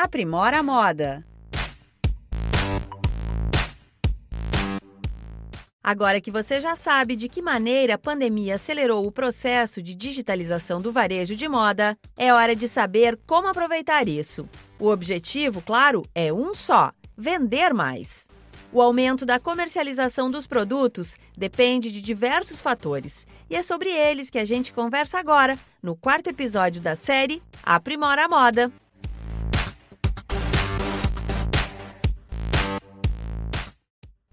Aprimora a moda. Agora que você já sabe de que maneira a pandemia acelerou o processo de digitalização do varejo de moda, é hora de saber como aproveitar isso. O objetivo, claro, é um só: vender mais. O aumento da comercialização dos produtos depende de diversos fatores, e é sobre eles que a gente conversa agora, no quarto episódio da série Aprimora a Moda.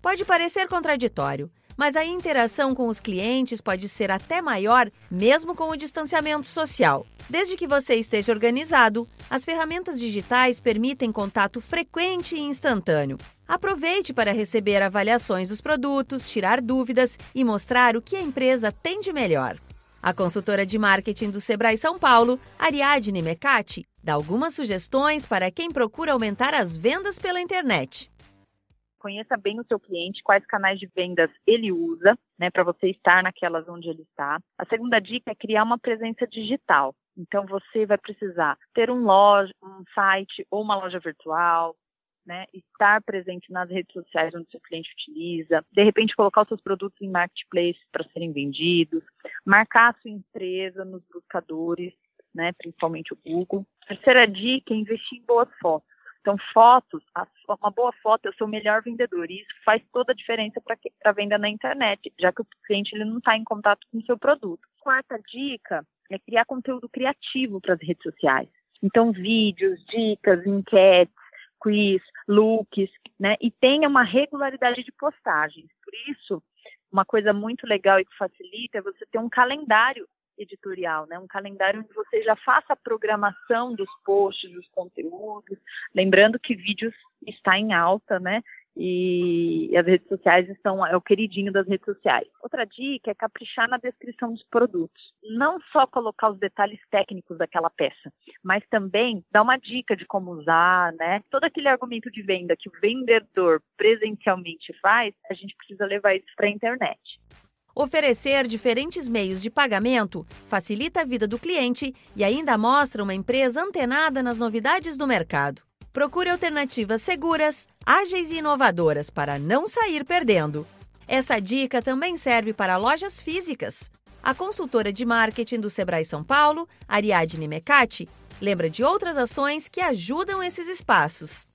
Pode parecer contraditório, mas a interação com os clientes pode ser até maior mesmo com o distanciamento social. Desde que você esteja organizado, as ferramentas digitais permitem contato frequente e instantâneo. Aproveite para receber avaliações dos produtos, tirar dúvidas e mostrar o que a empresa tem de melhor. A consultora de marketing do Sebrae São Paulo, Ariadne Mecati, dá algumas sugestões para quem procura aumentar as vendas pela internet conheça bem o seu cliente, quais canais de vendas ele usa, né, para você estar naquelas onde ele está. A segunda dica é criar uma presença digital. Então você vai precisar ter um loja, um site ou uma loja virtual, né, estar presente nas redes sociais onde seu cliente utiliza, de repente colocar os seus produtos em marketplace para serem vendidos, marcar a sua empresa nos buscadores, né, principalmente o Google. Terceira dica é investir em boas fotos. Então, fotos, uma boa foto é o seu melhor vendedor. E isso faz toda a diferença para a venda na internet, já que o cliente ele não está em contato com o seu produto. Quarta dica é criar conteúdo criativo para as redes sociais. Então, vídeos, dicas, enquetes, quiz, looks, né? E tenha uma regularidade de postagens. Por isso, uma coisa muito legal e que facilita é você ter um calendário editorial, né? Um calendário onde você já faça a programação dos posts, dos conteúdos, lembrando que vídeos está em alta, né? E as redes sociais estão é o queridinho das redes sociais. Outra dica é caprichar na descrição dos produtos. Não só colocar os detalhes técnicos daquela peça, mas também dar uma dica de como usar, né? Todo aquele argumento de venda que o vendedor presencialmente faz, a gente precisa levar isso para a internet. Oferecer diferentes meios de pagamento facilita a vida do cliente e ainda mostra uma empresa antenada nas novidades do mercado. Procure alternativas seguras, ágeis e inovadoras para não sair perdendo. Essa dica também serve para lojas físicas. A consultora de marketing do Sebrae São Paulo, Ariadne Mecati, lembra de outras ações que ajudam esses espaços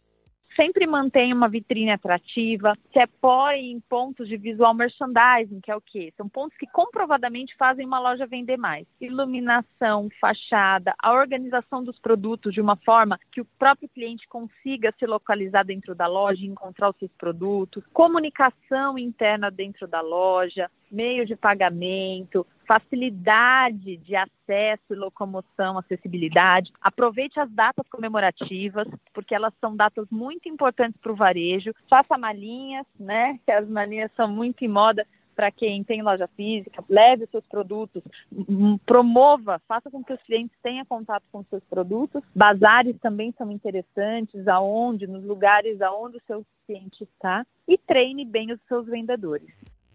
sempre mantém uma vitrine atrativa, se apoie em pontos de visual merchandising, que é o quê? São pontos que comprovadamente fazem uma loja vender mais. Iluminação, fachada, a organização dos produtos de uma forma que o próprio cliente consiga se localizar dentro da loja encontrar os seus produtos, comunicação interna dentro da loja, meio de pagamento, facilidade de acesso e locomoção, acessibilidade. Aproveite as datas comemorativas, porque elas são datas muito importantes para o varejo. Faça malinhas, né? Que as malinhas são muito em moda para quem tem loja física, leve os seus produtos, promova, faça com que os clientes tenham contato com os seus produtos. Bazares também são interessantes, aonde, nos lugares aonde o seu cliente está, e treine bem os seus vendedores.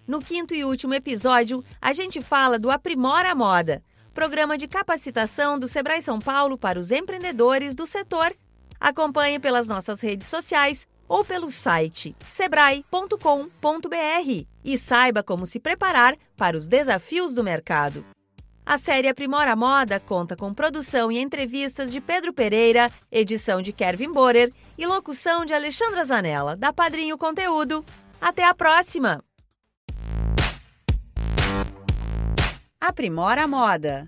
No quinto e último episódio, a gente fala do Aprimora Moda, programa de capacitação do Sebrae São Paulo para os empreendedores do setor. Acompanhe pelas nossas redes sociais ou pelo site sebrae.com.br e saiba como se preparar para os desafios do mercado. A série Aprimora Moda conta com produção e entrevistas de Pedro Pereira, edição de Kevin Borer e locução de Alexandra Zanella, da Padrinho Conteúdo. Até a próxima! Aprimora a Moda.